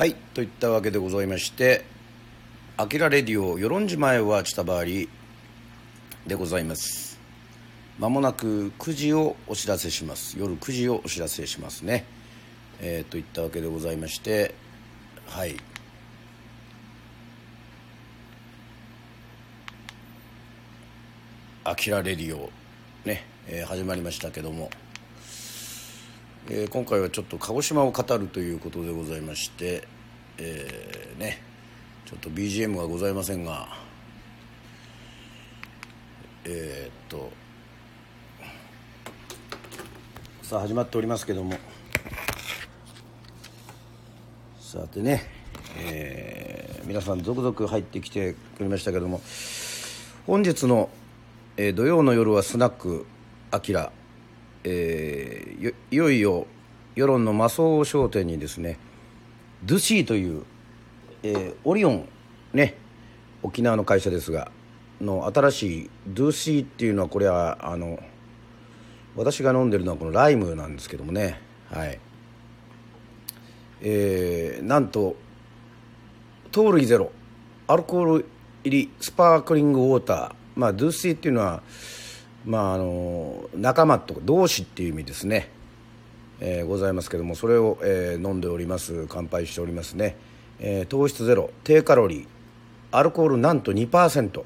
はいといったわけでございまして「あきらレディオ与論島へはちたばわり」でございます。まもなく9時をお知らせします。夜9時をお知らせしますね。えー、といったわけでございましてはい「あきらレディオね」えー、始まりましたけどもえー、今回はちょっと鹿児島を語るということでございまして、えー、ねちょっと BGM がございませんがえー、っとさあ始まっておりますけども。さてね、えー、皆さん続々入ってきてくれましたけども本日の、えー、土曜の夜はスナックあきらえー、いよいよ世論の魔装商店にですねドゥシーという、えー、オリオンね沖縄の会社ですがの新しいドゥシーっていうのはこれはあの私が飲んでるのはこのライムなんですけどもね。はい。えー、なんと糖類ゼロアルコール入りスパークリングウォーター。まあドゥシーっていうのはまあ、あの仲間とか同志っていう意味ですね、えー、ございますけどもそれを、えー、飲んでおります。乾杯しておりますね、えー、糖質ゼロ。低カロリー。アルコールなんと2%、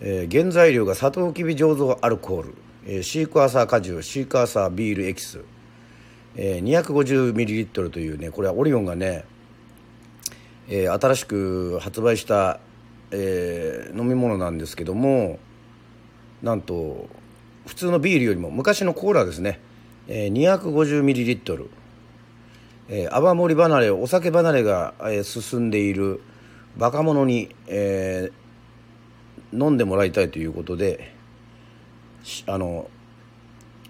えー、原材料がサトウキビ醸造アルコール、えー、シークワーサー果汁。シークワーサービールエキス、えー、250ml というねこれはオリオンがね、えー、新しく発売した、えー、飲み物なんですけどもなんと普通のビールよりも昔のコーラですね、えー、250ml、えー、泡盛離れお酒離れが、えー、進んでいる若者に、えー、飲んでもらいたいということであの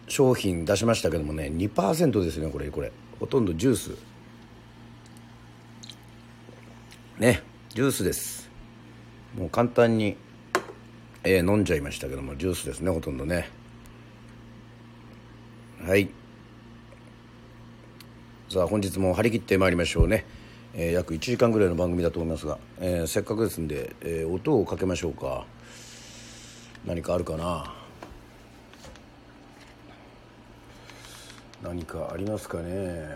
商品出しましたけどもね2%ですねこれこれ。ほとんどジュース。ねジュースです。もう簡単にえー、飲んじゃいましたけどもジュースですねほとんどね。はい。さあ本日も張り切ってまいりましょうね、えー、約1時間ぐらいの番組だと思いますが、えー、せっかくですんで、えー、音をかけましょうか。何かあるかな？何かありますかね？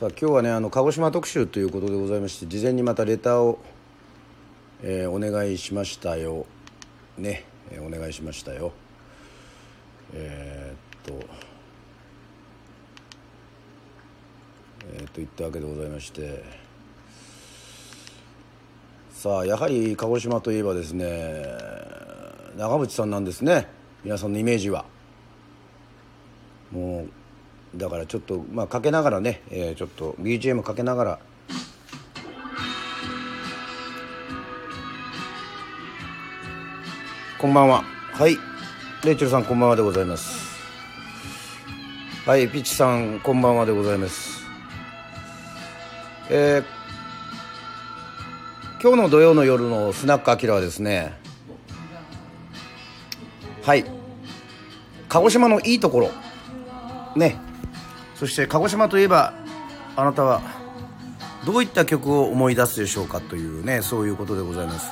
さあ今日はねあの鹿児島特集ということでございまして事前にまたレターをえー、お願いしましたよ。ね、えー、お願いしましたよ。えー、っとえー、といったわけでございまして。さあやはり鹿児島といえばですね長渕さんなんですね。皆さんのイメージは。もうだからちょっとまあかけながらね、えー、ちょっと BGM かけながら。こんばんは。はい。レイチェルさんこんばんはでございます。はいピッチさんこんばんはでございます。えー、今日の土曜の夜のスナックアキラはですねはい鹿児島のいいところ。ね。そして鹿児島といえばあなたはどういった曲を思い出すでしょうかというねそういうことでございます。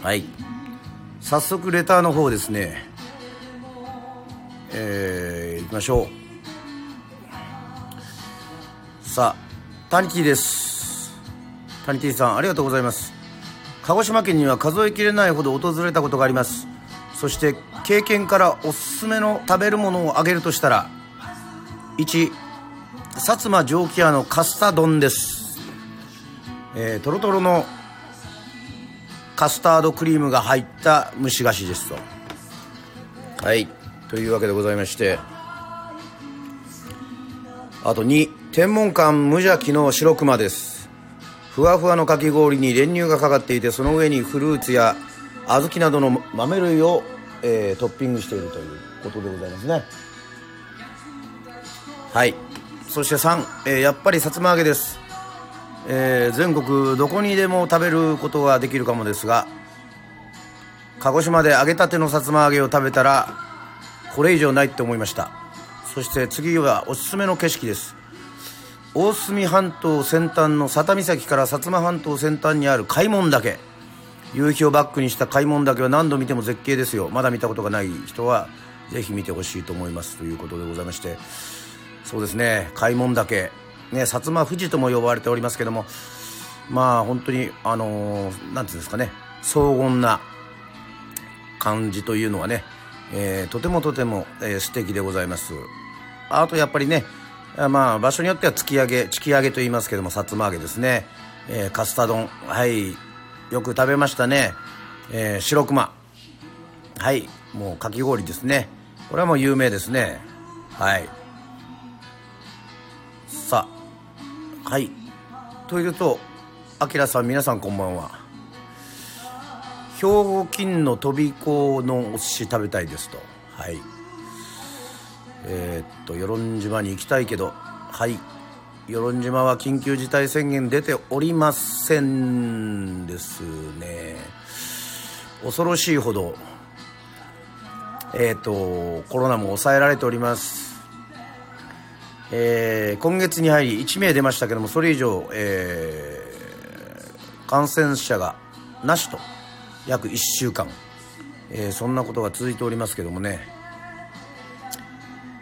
はい。早速レターの方ですね。えー、いきましょう。さあタニティです。タニティさんありがとうございます。鹿児島県には数えきれないほど訪れたことがあります。そして経験からおすすめの食べるものをあげるとしたら1薩摩蒸気屋のカスタ丼です、えー、トロトロのカスタードクリームが入った蒸し菓子ですと。はい。というわけでございまして。あと2天文館無邪気の白熊です。ふわふわのかき氷に練乳がかかっていてその上にフルーツや小豆などの豆類を、えー、トッピングしているということでございますね。はい。そして3、えー、やっぱりさつま揚げですえー、全国どこにでも食べることができるかもですが鹿児島で揚げたてのさつま揚げを食べたらこれ以上ないって思いました。そして次はおすすめの景色です。大隅半島先端の佐多岬から薩摩半島先端にある開門岳。夕日をバックにした開門岳は何度見ても絶景ですよ。まだ見たことがない人はぜひ見てほしいと思いますということでございまして。そうですね。開門岳。ね薩摩富士とも呼ばれておりますけどもまあ本当にあのー、なんていうんですかね荘厳な感じというのはね、えー、とてもとても、えー、素敵でございます。あとやっぱりねまあ場所によっては突き上げ突き上げと言いますけども薩摩揚げですね、えー、カスタ丼。はい。よく食べましたね、えー、白熊。はい。もうかき氷ですね。これはもう有名ですね。はい。はい。というとあきらさん皆さんこんばんは。兵庫金の飛び子のお寿司食べたいですと。はい。えー、っと与論島に行きたいけどはい。与論島は緊急事態宣言出ておりませんですね。恐ろしいほどえー、っとコロナも抑えられております。えー、今月に入り1名出ましたけどもそれ以上、えー、感染者がなしと約1週間、えー、そんなことが続いておりますけどもね。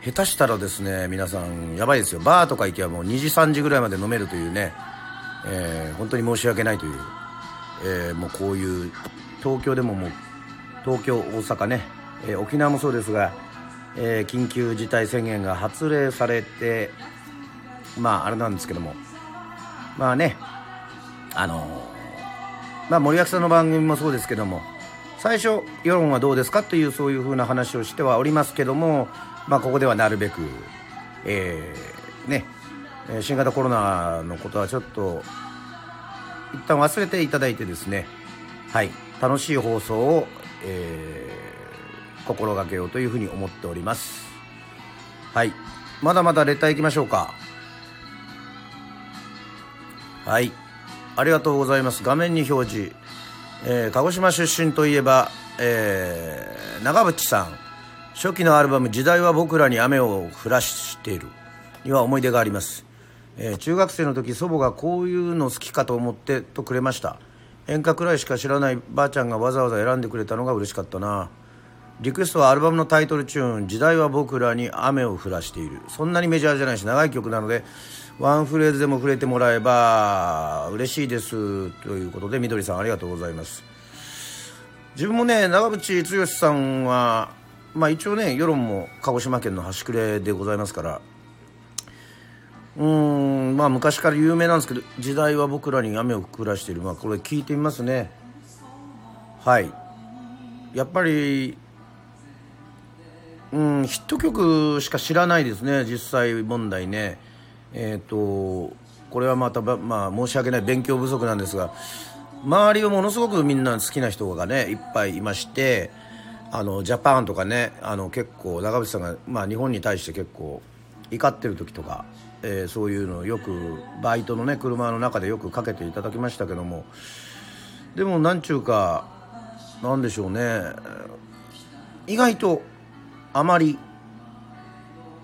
下手したらですね皆さんやばいですよ。バーとか行けばもう2時3時ぐらいまで飲めるというね、え、本当に申し訳ないという、え、もうこういう東京でももう東京大阪ね、え、沖縄もそうですが、え緊急事態宣言が発令されてまああれなんですけども。まあねあのまあ森脇さんの番組もそうですけども最初世論はどうですかというそういうふうな話をしてはおりますけどもまあ、ここではなるべく、えー、ね、新型コロナのことはちょっと一旦忘れていただいてですね、はい、楽しい放送を、えー、心がけようというふうに思っております。はい、まだまだレター行きましょうか。はい、ありがとうございます。画面に表示。えー、鹿児島出身といえば、えー、長渕さん。初期のアルバム「時代は僕らに雨を降らしている」には思い出があります、えー、中学生の時祖母がこういうの好きかと思ってとくれました演歌くらいしか知らないばあちゃんがわざわざ選んでくれたのが嬉しかったなリクエストはアルバムのタイトルチューン「時代は僕らに雨を降らしている」そんなにメジャーじゃないし長い曲なのでワンフレーズでも触れてもらえば嬉しいです。ということでみどりさんありがとうございます。自分もね長渕剛さんはまあ一応ね世論も鹿児島県の端くれでございますからうんまあ昔から有名なんですけど時代は僕らに雨を降らしている。まあこれ聞いてみますね。はい。やっぱりうんヒット曲しか知らないですね実際問題ね。えっ、ー、とこれはまたまあ申し訳ない勉強不足なんですが周りをものすごくみんな好きな人がねいっぱいいましてあのジャパンとかねあの結構長渕さんが、まあ、日本に対して結構怒ってる時とか、えー、そういうのをよくバイトのね車の中でよくかけていただきましたけどもでもなんちゅうかなんでしょうね。意外とあまり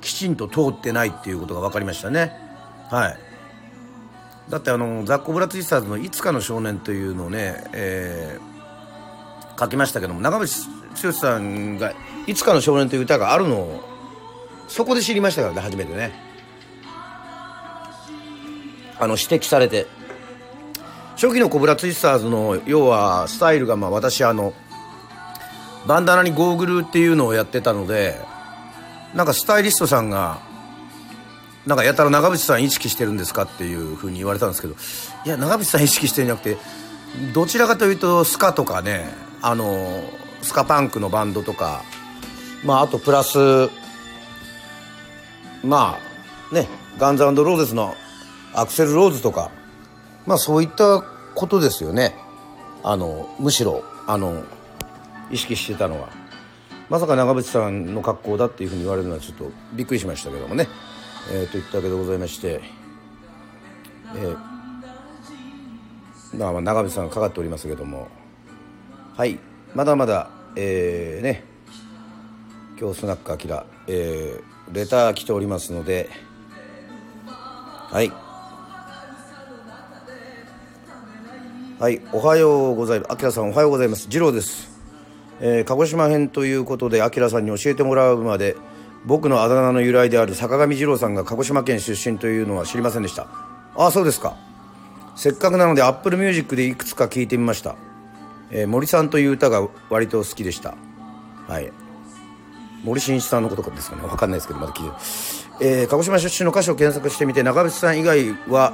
きちんと通ってないっていうことが分かりましたね。はい。だってあのザッコ・ブラツイスターズの「いつかの少年」というのをね、えー、書きましたけども長渕剛さんが「いつかの少年」という歌があるのをそこで知りましたからね初めてね。あの指摘されて。初期のコブラツイスターズの要はスタイルがまあ私あのバンダナにゴーグルっていうのをやってたのでなんかスタイリストさんがなんかやたら長渕さん意識してるんですかっていうふうに言われたんですけどいや長渕さん意識してるんじゃなくてどちらかというとスカとかねあのスカパンクのバンドとか、まあ、あとプラスまあねガンズローゼスのアクセル・ローズとかまあそういったことですよね。あのむしろあの意識してたのは。まさか長渕さんの格好だっていうふうに言われるのはちょっとびっくりしましたけどもね、えー、といったわけでございまして、えー、まあ長渕さんがかかっておりますけども。はい。まだまだえー、ね。今日スナックあきら、えー、レター来ておりますので。はい。はい。おはようございます。あきらさんおはようございます。次郎です、えー鹿児島編ということであきらさんに教えてもらうまで僕のあだ名の由来である坂上二郎さんが鹿児島県出身というのは知りませんでした。ああそうですか。せっかくなのでアップルミュージックでいくつか聞いてみました、えー森さんという歌が割と好きでした。はい。森進一さんのことかですかね。分かんないですけどまだ聞いてる、えー鹿児島出身の歌手を検索してみて長渕さん以外は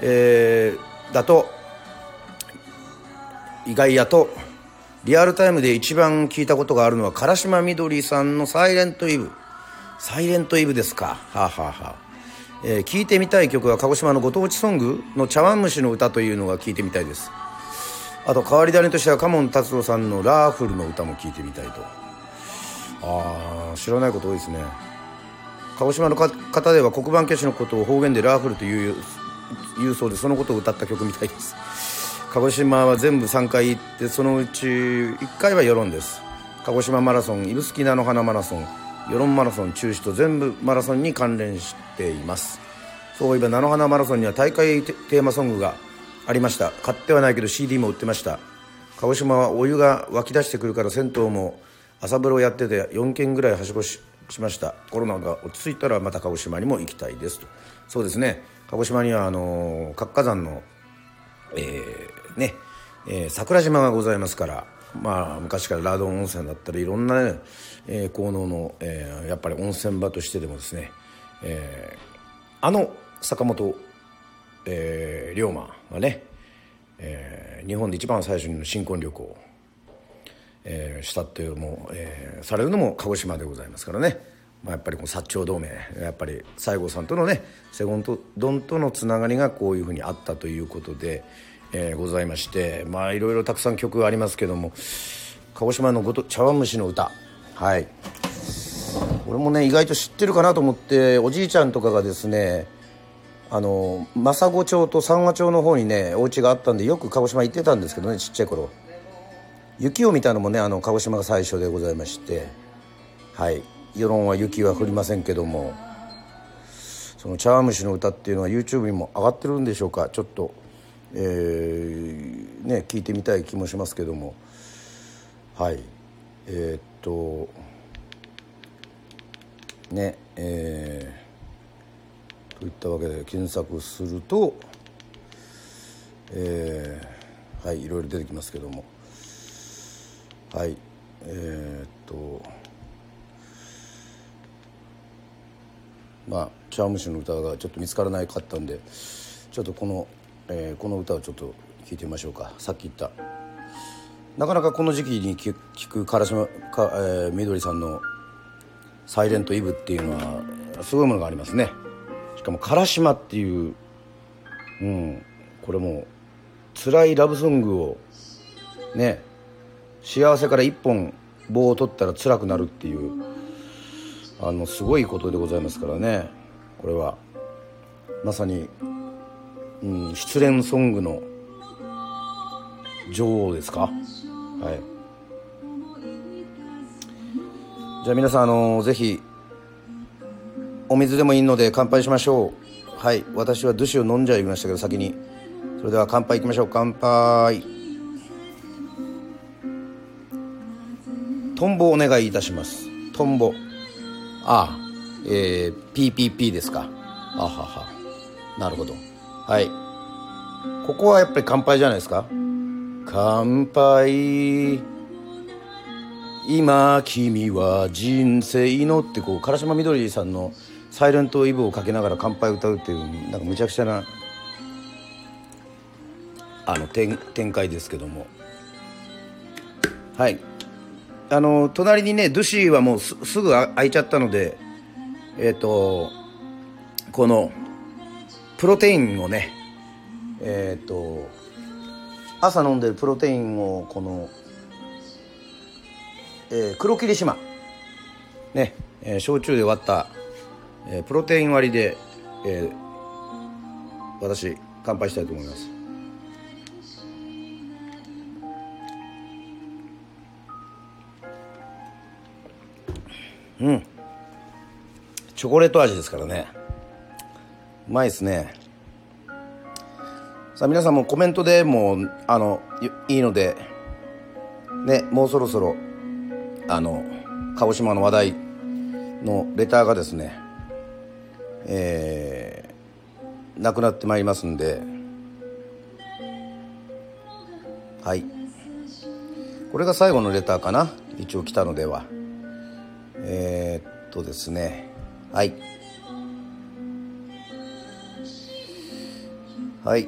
えーだと意外やとリアルタイムで一番聞いたことがあるのは辛島美登里さんの「サイレントイブ」サイレントイブですか。はあ、ははあ。えー聞いてみたい曲は鹿児島のご当地ソングの茶碗蒸しの歌というのが聞いてみたいです。あと変わり種としては嘉門達夫さんの「ラーフル」の歌も聞いてみたいと。ああ知らないこと多いですね。鹿児島の方では黒板消しのことを方言でラーフルという言うそうでそのことを歌った曲みたいです。鹿児島は全部3回行ってそのうち1回は与論です。鹿児島マラソン指宿菜の花マラソン世論マラソン中止と全部マラソンに関連しています。そういえば菜の花マラソンには大会テーマソングがありました。買ってはないけど CD も売ってました。鹿児島はお湯が湧き出してくるから銭湯も朝風呂やってて4軒ぐらいはしごししました。コロナが落ち着いたらまた鹿児島にも行きたいですと。そうですね。鹿児島にはあの活火山のえーね、えー桜島がございますから、まあ、昔からラード温泉だったりいろんな、ねえー効能の、えーやっぱり温泉場としてでもですね、えーあの坂本、えー龍馬がね、えー日本で一番最初の新婚旅行を、えーしたっていうのも、えーされるのも鹿児島でございますからね、まあ、やっぱりこの薩長同盟やっぱり西郷さんとのねセゴンとドンとのつながりがこういうふうにあったということで、えーございましてまあいろいろたくさん曲ありますけども鹿児島のごと茶碗蒸しの歌。はい。俺もね意外と知ってるかなと思っておじいちゃんとかがですねあの政子町と三和町の方にねお家があったんでよく鹿児島行ってたんですけどねちっちゃい頃。雪を見たのもねあの鹿児島が最初でございまして。はい。世論は雪は降りませんけども。その茶碗蒸しの歌っていうのは YouTube にも上がってるんでしょうか？ちょっとえーね聞いてみたい気もしますけども。はい。えーっとねえーといったわけで検索するとえーはいいろいろ出てきますけども。はい。えーっとまあ茶碗蒸しの歌がちょっと見つからないかったんでちょっとこの、えーこの歌をちょっと聞いてみましょうか。さっき言った。なかなかこの時期に聞く聞く唐島か、えーみどりさんの「サイレントイブ」っていうのはすごいものがありますね。しかも「唐島」っていううんこれも辛いラブソングをね幸せから一本棒を取ったら辛くなるっていうあのすごいことでございますからね。これはまさに、うん、失恋ソングの女王ですか？はい。じゃあ皆さんあのぜひお水でもいいので乾杯しましょう。はい。私はドゥシを飲んじゃいましたけど先に。それでは乾杯いきましょう。乾杯。トンボお願いいたします。トンボ。ああえー、PPP ですか。あはは。なるほど。はい。ここはやっぱり乾杯じゃないですか？乾杯今君は人生のってこう唐島みどりさんの「サイレントイブ」をかけながら乾杯歌うっていうなんかむちゃくちゃなあの展展開ですけどもはいあの隣にねドゥシーはもうすすぐ開いちゃったのでえっ、とこのプロテインをねえっ、と朝飲んでるプロテインをこの、えー黒霧島。ね、えー焼酎で割った、えープロテイン割りで、えー私乾杯したいと思います。うん。チョコレート味ですからね。うまいですね。さあ皆さんもコメントでもうあのいいのでねもうそろそろあの鹿児島の話題のレターがですねえー、なくなってまいりますんで。はい。これが最後のレターかな。一応来たのでは。えー、っとですね。はい。はい。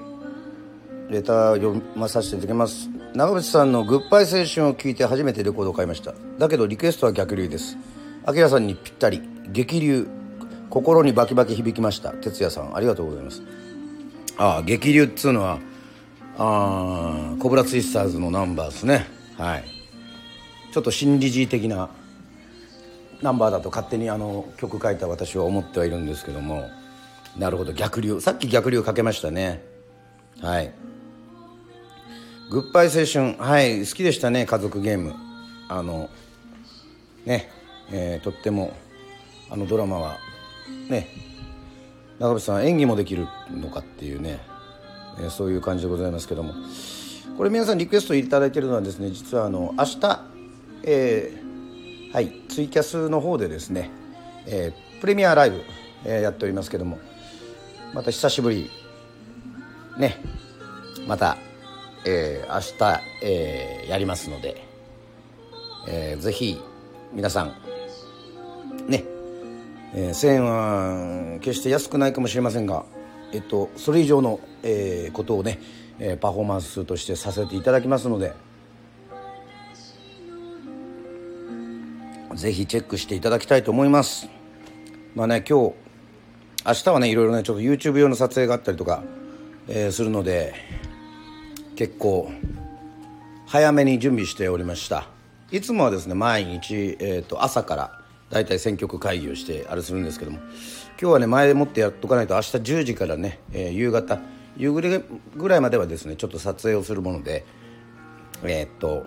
レター読まさせていただきます。長渕さんの「グッバイ青春」を聞いて初めてレコードを買いました。だけどリクエストは逆流です。明さんにぴったり。激流。心にバキバキ響きました。哲也さんありがとうございます。ああ激流っつうのはあコブラツイスターズのナンバーですね。はい。ちょっと新理事的なナンバーだと勝手にあの曲書いた私は思ってはいるんですけども。なるほど。逆流。さっき逆流かけましたね。はい。グッバイ青春はい好きでしたね家族ゲーム。あのねえー、とってもあのドラマは。ね。長渕さん演技もできるのかっていうね、えー、そういう感じでございますけども。これ皆さんリクエスト頂いてるのはですね実はあの明日、えー、はいツイキャスの方でですね、えー、プレミアライブ、えー、やっておりますけども。また久しぶりねまた、えー、明日、えー、やりますので、えー、ぜひ皆さんね、えー、1000円は決して安くないかもしれませんが、えっと、それ以上の、えー、ことをね、えー、パフォーマンスとしてさせていただきますのでぜひチェックしていただきたいと思います。まあね今日明日はねいろいろねちょっと YouTube 用の撮影があったりとか、えー、するので結構早めに準備しておりました。いつもはですね毎日、えーと、朝から大体選曲会議をしてあれするんですけども今日はね前もってやっとかないと明日10時からね、えー、夕方夕暮れぐらいまではですねちょっと撮影をするものでえー、っと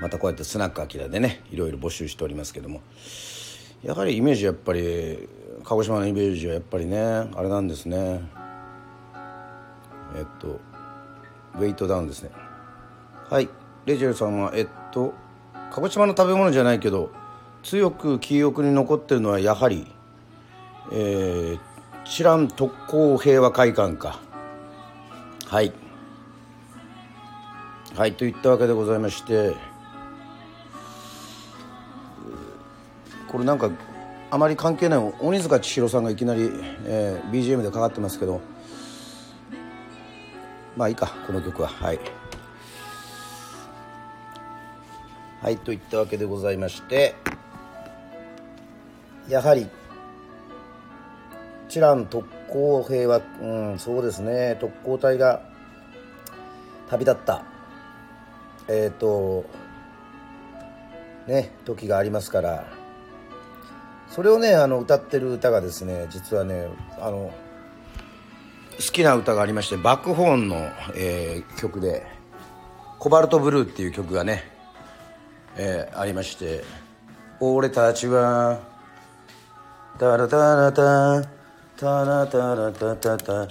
またこうやってスナックアキラでねいろいろ募集しておりますけどもやはりイメージやっぱり鹿児島のイメージはやっぱりねあれなんですね。えっとウェイトダウンですね。はい。レジェルさんはえっと鹿児島の食べ物じゃないけど強く記憶に残ってるのはやはりえー、知らん特攻平和会館か。はい。はいといったわけでございましてこれなんかあまり関係ない鬼塚千尋さんがいきなり、えー、BGM でかかってますけどまあいいかこの曲は。はい。はいといったわけでございましてやはり知らん特攻兵はうんそうですね。特攻隊が旅立った。えっ、ー、とね時がありますから。それをねあの歌ってる歌がですね実はねあの好きな歌がありましてバックホーンの、えー、曲で「コバルトブルー」っていう曲がね、えー、ありまして「俺たちはタラタラタタラタラタタタ」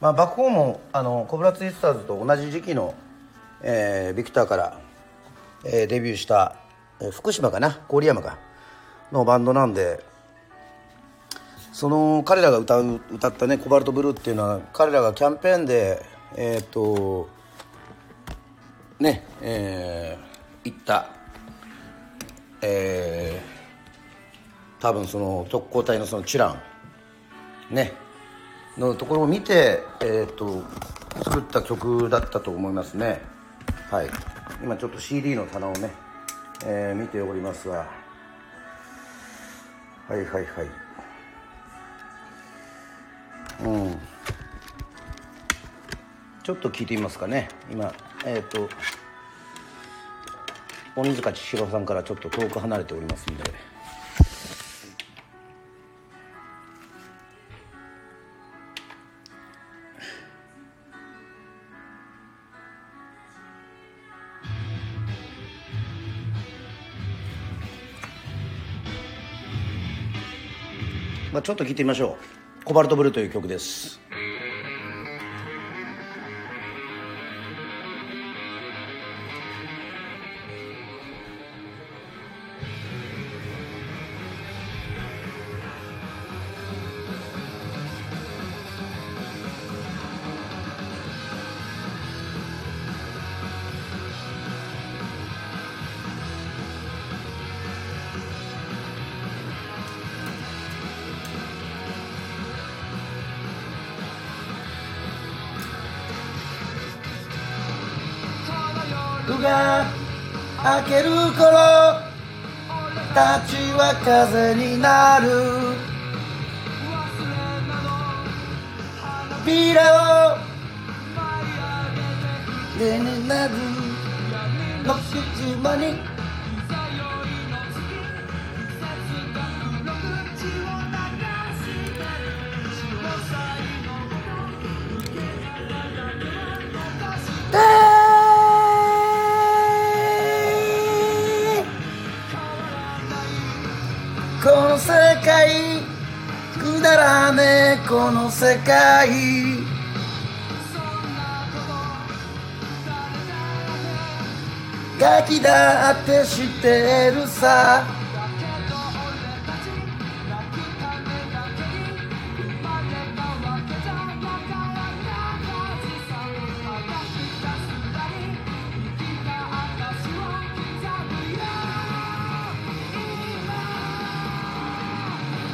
まあバックホーンもあのコブラツイスターズと同じ時期の、えー、ビクターから、えー、デビューした、えー、福島かな郡山かのバンドなんでその彼らが歌う歌ったね「コバルトブルー」っていうのは彼らがキャンペーンでえっ、ー、とねえー、行った。えー、多分その特攻隊のそのチラン。ね。のところを見てえっ、ー、と作った曲だったと思いますね。はい。今ちょっと CD の棚をね、えー、見ておりますが。はいはいはい。うん。ちょっと聞いてみますかね。今えっ、ー、と鬼塚千尋さんからちょっと遠く離れておりますんで。まあ、ちょっと聞いてみましょう「コバルトブルー」という曲です。が明ける頃たちは風になる。ビラを手になる。の口間にこの世界ガキだって知ってるさ。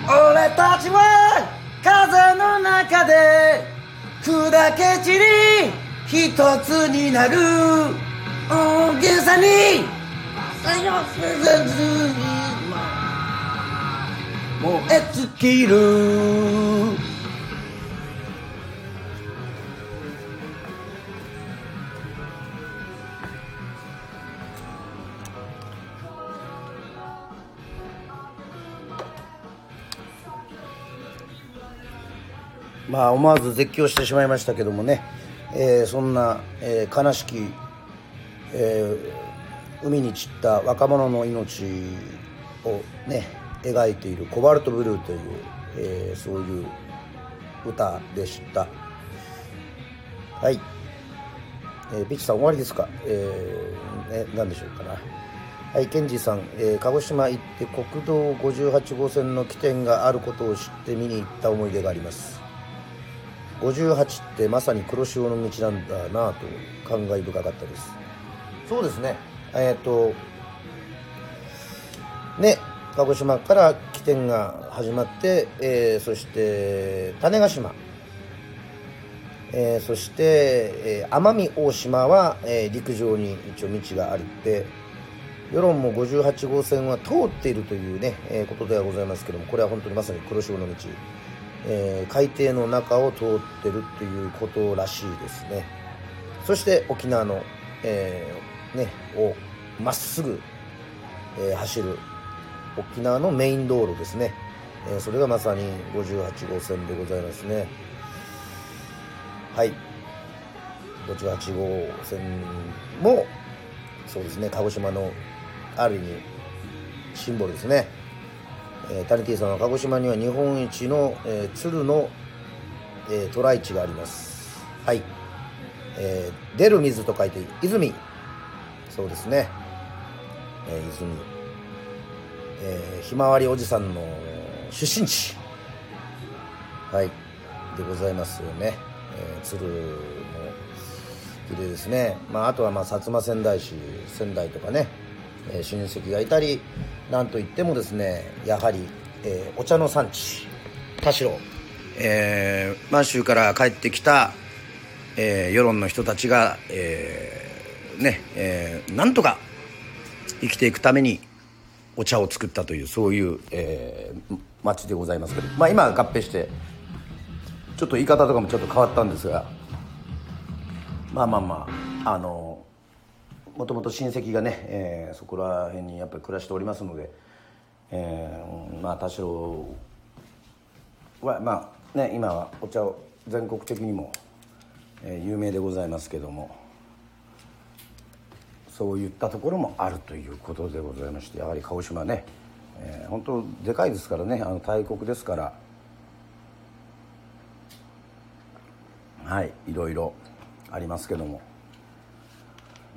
俺たちは中で砕け散り一つになる大げさに。燃え尽きる。まあ思わず絶叫してしまいましたけどもね、えーそんな、えー悲しき、えー海に散った若者の命をね描いている「コバルトブルー」という、えーそういう歌でした。はい、えーピッチさん終わりですか？えー、ね、何でしょうかな。はい、ケンジさん、えー鹿児島行って国道58号線の起点があることを知って見に行った思い出があります。58ってまさに黒潮の道なんだなと感慨深かったです。そうですね。えっ、とね鹿児島から起点が始まって、えーそして種子島、えーそして、えー奄美大島は、えー陸上に一応道があって世論も58号線は通っているというね、えーことではございますけどもこれは本当にまさに黒潮の道、えー海底の中を通ってるということらしいですね。そして沖縄の、えーねをまっすぐ、えー走る沖縄のメイン道路ですね、えそれがまさに58号線でございますね。はい。58号線もそうですね鹿児島のある意味シンボルですね、えータニティさんは鹿児島には日本一の、えー鶴の、えー渡来地があります。はい、えー出る水と書いて泉。そうですね、えー泉、えーひまわりおじさんの出身地。はい。でございますよね、えー鶴も綺麗ですね、まあ、あとはまあ薩摩仙台市仙台とかね、えー親戚がいたりなんといってもですねやはり、えーお茶の産地田代、えー満州から帰ってきた、えー世論の人たちが、えーねえーなんとか生きていくためにお茶を作ったというそういう、えー町でございますけど、まあ、今合併してちょっと言い方とかもちょっと変わったんですが。まあまあまああのもともと親戚がね、えーそこら辺にやっぱり暮らしておりますので、えーまあ田代はまあね今はお茶を全国的にも、えー有名でございますけどもそういったところもあるということでございましてやはり鹿児島ね、えー本当でかいですからねあの大国ですからはいいろいろありますけども。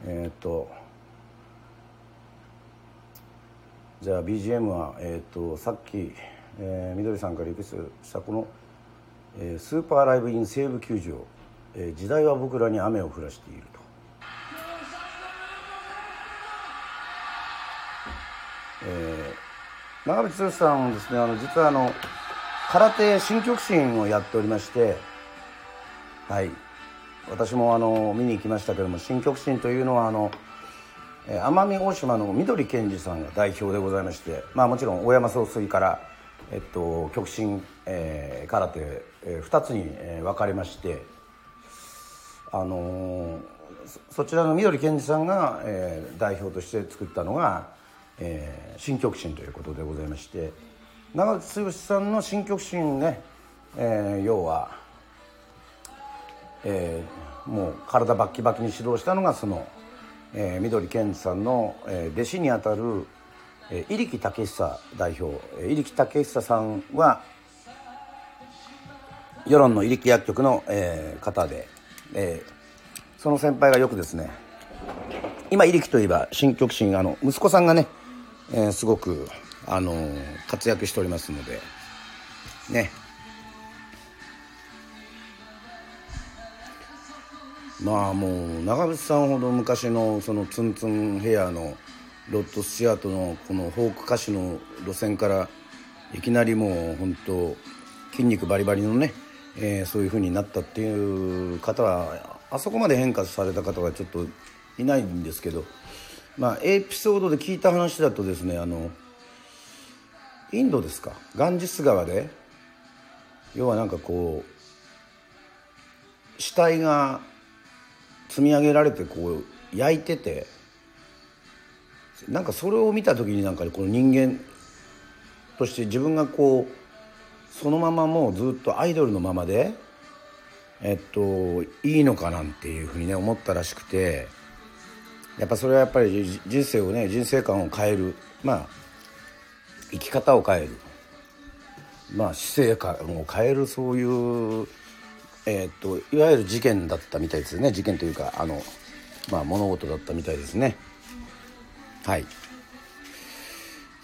えー、っとじゃあ BGM は、えー、っとさっき、えー、みどりさんからリクエストしたこの、えー「スーパーライブ・イン西武球場、えー、時代は僕らに雨を降らしている」と。えー、長渕剛さんはですねあの実はあの空手新曲心をやっておりましてはい私もあの見に行きましたけども新曲心というのはあの奄美大島の緑健二さんが代表でございましてまあもちろん大山総帥からえっと極真、えー、空手、えー、2つに、えー、分かれましてあのー、そちらの緑健二さんが、えー、代表として作ったのが、えー、新極真ということでございまして長津剛さんの新曲心ね、えー、要は、えー、もう体バッキバキに指導したのがその、えー、緑健二さんの、えー、弟子にあたる、えー、入木武久代表、えー、入木武久さんは世論の入木薬局の、えー、方で、えー、その先輩がよくですね今入木といえば新曲心あの息子さんがね、えー、すごくあの活躍しておりますのでね。まあもう長渕さんほど昔のそのツンツンヘアのロッド・スチュアートのこのフォーク歌手の路線からいきなりもう本当筋肉バリバリのね、えー、そういう風になったっていう方はあそこまで変化された方はちょっといないんですけどまあエピソードで聞いた話だとですねあのインドですか？ガンジス川で要はなんかこう死体が積み上げられてこう焼いててなんかそれを見た時になんかこの人間として自分がこうそのままもうずっとアイドルのままでえっといいのかなんていうふうにね思ったらしくてやっぱそれはやっぱり人生をね人生観を変えるまあ生き方を変えるまあ姿勢観を変えるそういうえー、っといわゆる事件だったみたいですね。事件というかあのまあ物事だったみたいですね。はい。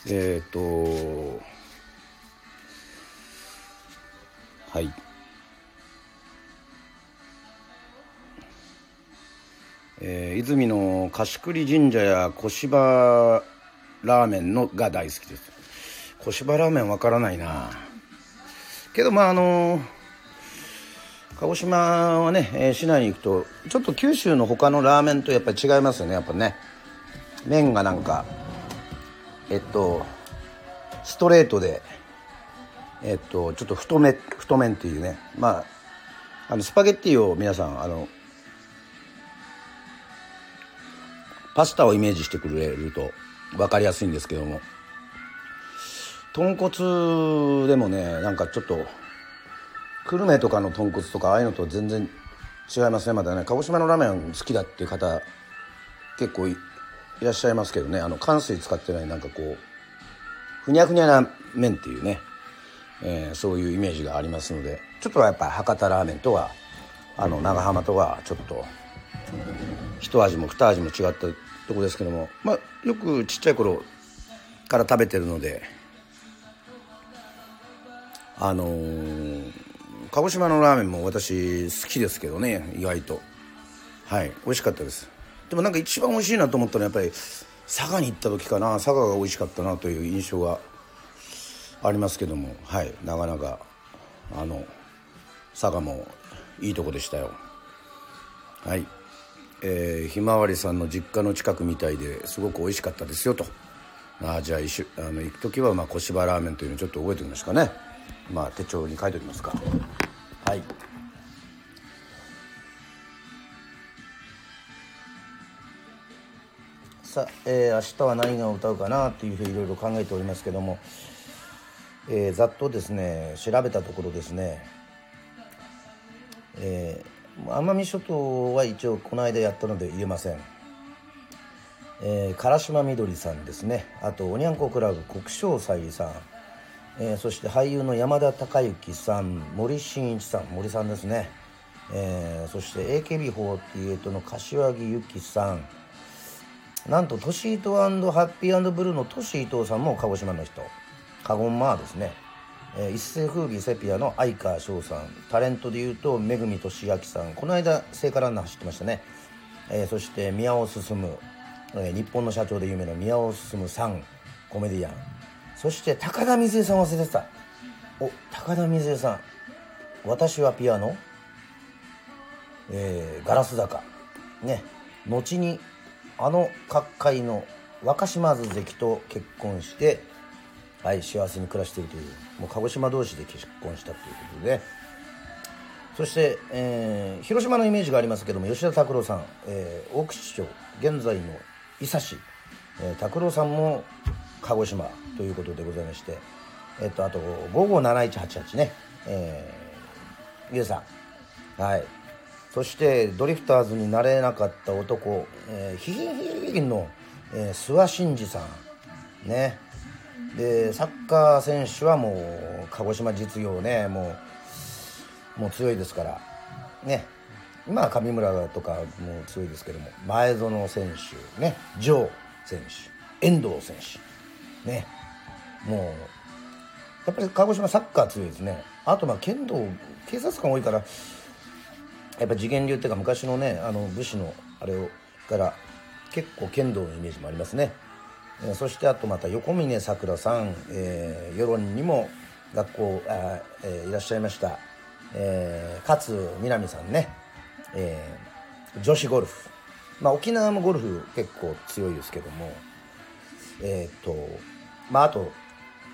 えー、っとはい。えー、泉の貸栗神社や小芝ラーメンのが大好きです。小芝ラーメンわからないな。けどまああの鹿児島はね、えー、市内に行くとちょっと九州の他のラーメンとやっぱり違いますよねやっぱね。麺がなんかえっとストレートでえっとちょっと太め太麺っていうね。まああのスパゲッティを皆さんあのパスタをイメージしてくれると分かりやすいんですけども。豚骨でもねなんかちょっと久留米とかの豚骨とかああいうのと全然違いますねまだね。鹿児島のラーメン好きだっていう方結構いらっしゃいますけどね。あの乾水使ってないなんかこうふにゃふにゃな麺っていうね、えー、そういうイメージがありますので。ちょっとやっぱ博多ラーメンとはあの長浜とはちょっと一味も二味も違ったとこですけども。まあよくちっちゃい頃から食べてるのであのー、鹿児島のラーメンも私好きですけどね意外と。はい美味しかったです。でもなんか一番美味しいなと思ったのはやっぱり佐賀に行った時かな佐賀が美味しかったなという印象がありますけども。はいなかなかあの佐賀もいいとこでしたよ。はいえー、ひまわりさんの実家の近くみたいですごく美味しかったですよと。あじゃあ一緒あの行く時はまあ小芝ラーメンというのをちょっと覚えておきますかね。まあ手帳に書いておきますか。い。さあ、えー、明日は何が歌うかなっていうふうにいろいろ考えておりますけども、えー、ざっとですね調べたところですね、えー、奄美諸島は一応この間やったので言えません。えー、唐島みどりさんですね。あとおにゃんこクラブ国生さゆりさん、えー、そして俳優の山田孝之さん森進一さん森さんですね。えー、そして AKB48 の柏木由紀さん。なんとトシートハッピーブルーのトシ伊藤さんも鹿児島の人。カゴンマーですね、えー、一世風靡セピアの相川翔さん。タレントでいうとめぐみとしあきさん。この間聖火ランナー走ってましたね、えー、そして宮尾進、えー、日本の社長で有名な宮尾進さん。コメディアン。そして高田水江さん忘れてた。お高田水江さん。私はピアノ。えー、ガラス坂。ね。後にあの各界の若島津関と結婚して、はい、幸せに暮らしているというもう鹿児島同士で結婚したということで。そして、えー、広島のイメージがありますけども吉田拓郎さん、えー、大口町現在の伊佐市、えー、拓郎さんも鹿児島ということでございまして、えっと、あと午後7188ね、えー、ゆうさん。はい。そしてドリフターズになれなかった男、えー、ヒヒンヒヒの、えー、諏訪真二さんねでサッカー選手はもう鹿児島実業ねもうもう強いですからね今は上村とかも強いですけども前園選手ね城選手遠藤選手ね。もうやっぱり鹿児島サッカー強いですね。あとまあ剣道警察官多いからやっぱ次元流っていうか昔のねあの武士のあれをから結構剣道のイメージもありますね、えー、そしてあとまた横峯さくらさん、えー、世論にも学校あ、えー、いらっしゃいました、えー、勝みなみさんね、えー、女子ゴルフ。まあ沖縄もゴルフ結構強いですけども。えっ、とまああと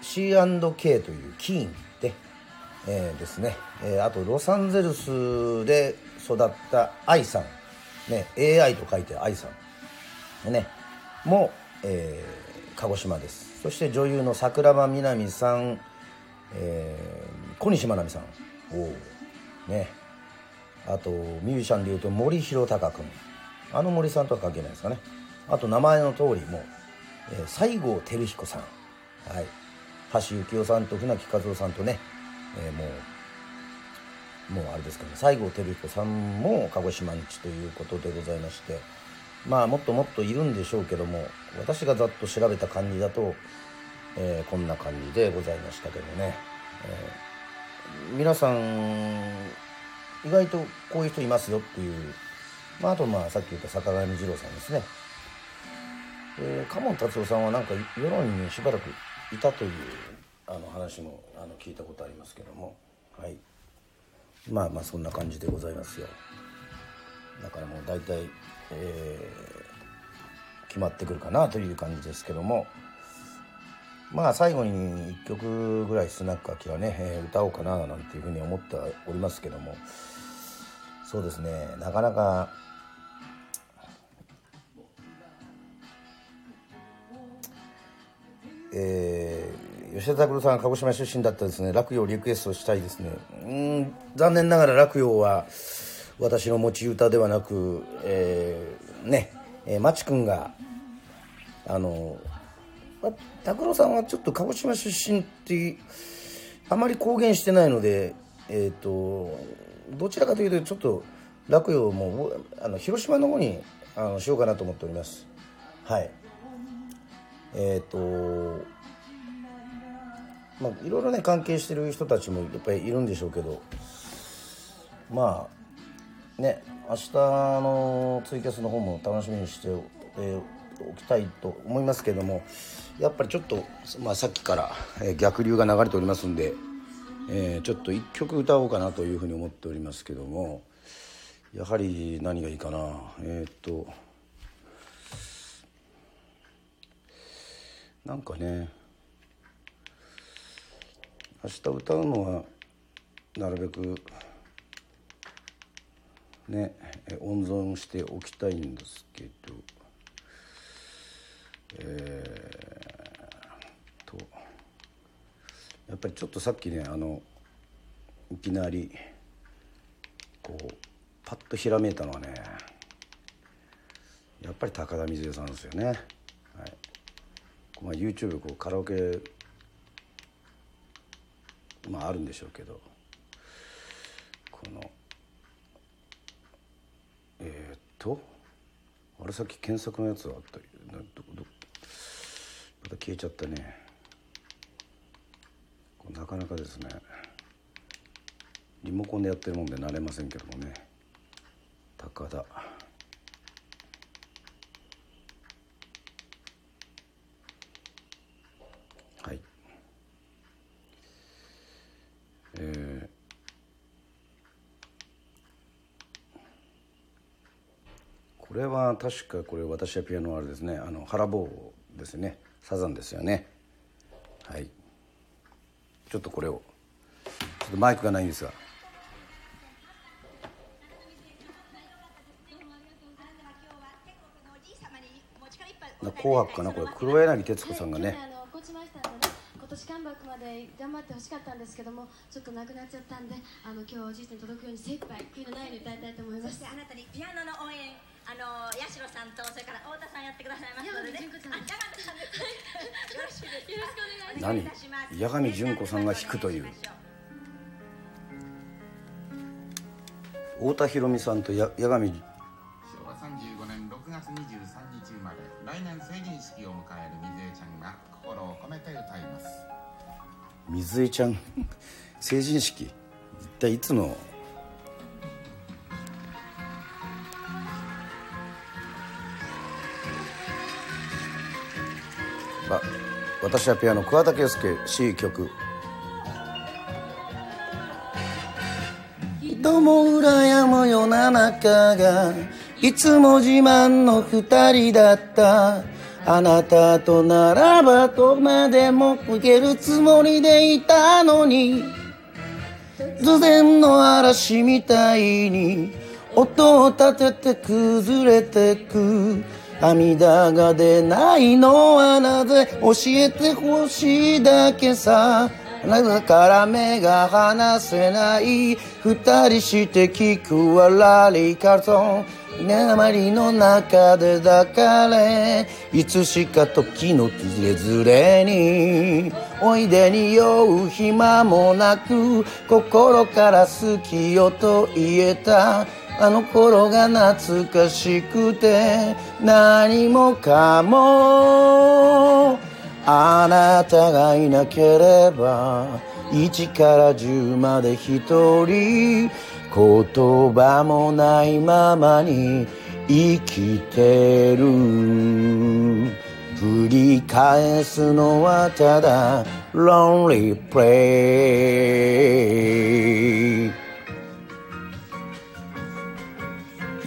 C&K というキーンで、えー、ですね、えー、あとロサンゼルスで育った愛さん、ね、AI と書いて愛さん、ね、も、えー、鹿児島です。そして女優の桜庭みなみさん、えー、小西真奈美さん。おね。あとミュージシャンでいうと森弘隆君あの森さんとは関係ないですかね。あと名前の通りも、えー、西郷輝彦さん。はい。橋幸夫さんと船木和夫さんとね、えー、もうもうあれですけど西郷輝彦さんも鹿児島日ということでございましてまあもっともっといるんでしょうけども私がざっと調べた感じだと、えー、こんな感じでございましたけどね、えー、皆さん意外とこういう人いますよっていう、まあ、あとまあさっき言った坂上二郎さんですね、えー、鴨達夫さんはなんか世論にしばらくいたというあの話もあの聞いたことありますけども。はい。まあまあそんな感じでございますよ。だからもう大体、えー、決まってくるかなという感じですけども。まあ最後に1曲ぐらいスナック秋はね、えー、歌おうかななんていうふうに思っておりますけども。そうですね。なかなかえー吉田拓郎さん鹿児島出身だったですね。落葉リクエストしたいですね。うん残念ながら落葉は私の持ち歌ではなく、えー、ね、えー、まち君があの拓郎さんはちょっと鹿児島出身ってあまり公言してないのでえっ、ー、とどちらかというとちょっと落葉もあの広島の方にあのしようかなと思っております。はい。えっ、ー、とまあいろいろね関係してる人たちもやっぱりいるんでしょうけどまあね明日のツイキャスの方も楽しみにしておきたいと思いますけどもやっぱりちょっと、まあ、さっきから、え逆流が流れておりますんで、えー、ちょっと一曲歌おうかなというふうに思っておりますけどもやはり何がいいかな。えっ、となんかね明日歌うのはなるべくね温存しておきたいんですけどえー、とやっぱりちょっとさっきねあのいきなりこうパッとひらめいたのはねやっぱり高田水江さんですよね。まあ、YouTube こうカラオケまああるんでしょうけどこのえっとあれさっき検索のやつがあったなどどまた消えちゃったね。なかなかですね。リモコンでやってるもんで慣れませんけどもね。高田。えー。これは確かこれ私はピアノあれですね。あの原坊ですね。サザンですよね。はい。ちょっとこれを。ちょっとマイクがないんですが。紅白かなこれ。黒柳徹子さんがね。年カムバックまで頑張ってほしかったんですけどもちょっとなくなっちゃったんであの今日おじいちゃんに届くように精一杯悔いのないように歌いたいと思います。そしてあなたにピアノの応援あの八代さんとそれから太田さんやってくださいますのでね。山口純子さんあ山口さん。ですよろしいですよろしくお願いします。何？八神純子さんが弾くという。太田裕美さんとや八神。昭和35年6月23日生まれ。来年成人式を迎える水江ちゃんが心を込めて歌います水江ちゃん。成人式。一体いつの？あ私はピアノ。桑田佳祐。C 曲。人も羨む世の中がいつも自慢の二人だった。あなたとならばとまでも受けるつもりでいたのに。突然の嵐みたいに音を立てて崩れてく。涙が出ないのはなぜ教えてほしいだけさ。だから目が離せない。二人して聞くわラリカルソンりの中で抱かれいつしか時のずれずれにおいでに酔う暇もなく心から好きよと言えた。あの頃が懐かしくて何もかも。あなたがいなければ1から10まで一人言葉もないままに生きてる。繰り返すのはただ Lonely Play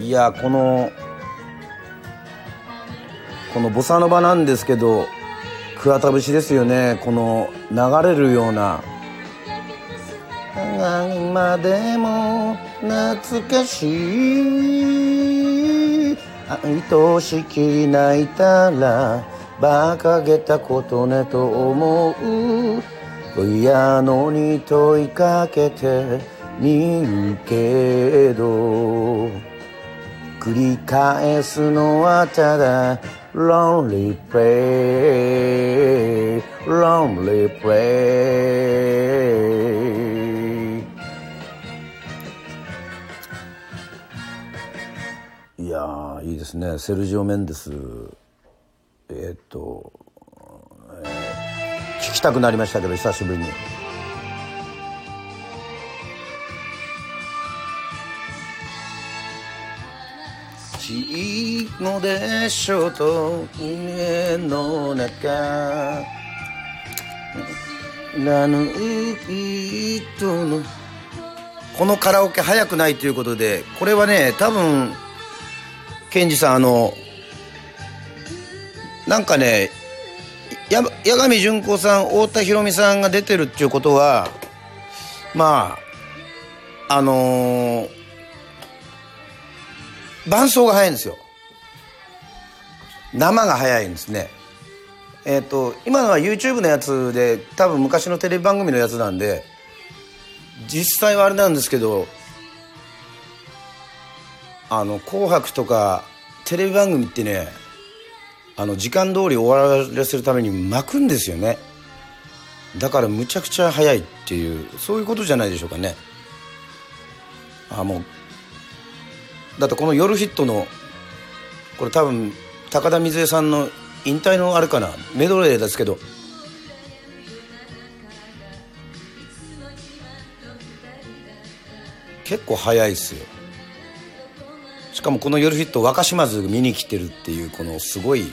いやこのこのボサノバなんですけど桑田節ですよね。この流れるような今でも懐かしい愛しき泣いたら馬鹿げたことねと思う。ピアノに問いかけてみるけど。繰り返すのはただ Lonely play Lonely play ですねセルジオ・メンデス。えっと、えー聞きたくなりましたけど久しぶりに。ちいのでしょうと家の中。なぬ人の。このカラオケ早くないということでこれはね多分ケンジさんあのなんかねや八神純子さん太田裕美さんが出てるっていうことはまああのー伴奏が早いんですよ。生が早いんですね。えっ、と今のは YouTube のやつで多分昔のテレビ番組のやつなんで実際はあれなんですけどあの「紅白」とかテレビ番組ってねあの時間通り終わらせるために巻くんですよね。だからむちゃくちゃ早いっていうそういうことじゃないでしょうかね。あもうだってこの夜ヒットのこれ多分高田水江さんの引退のあれかな。メドレーですけど。結構早いっすよ。かもこの夜ヒット若島津見に来てるっていうこのすごい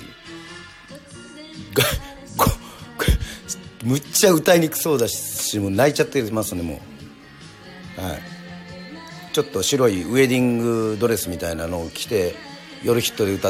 むっちゃ歌いにくそうだしもう泣いちゃってますねもう。はい。ちょっと白いウェディングドレスみたいなのを着て夜ヒットで歌っ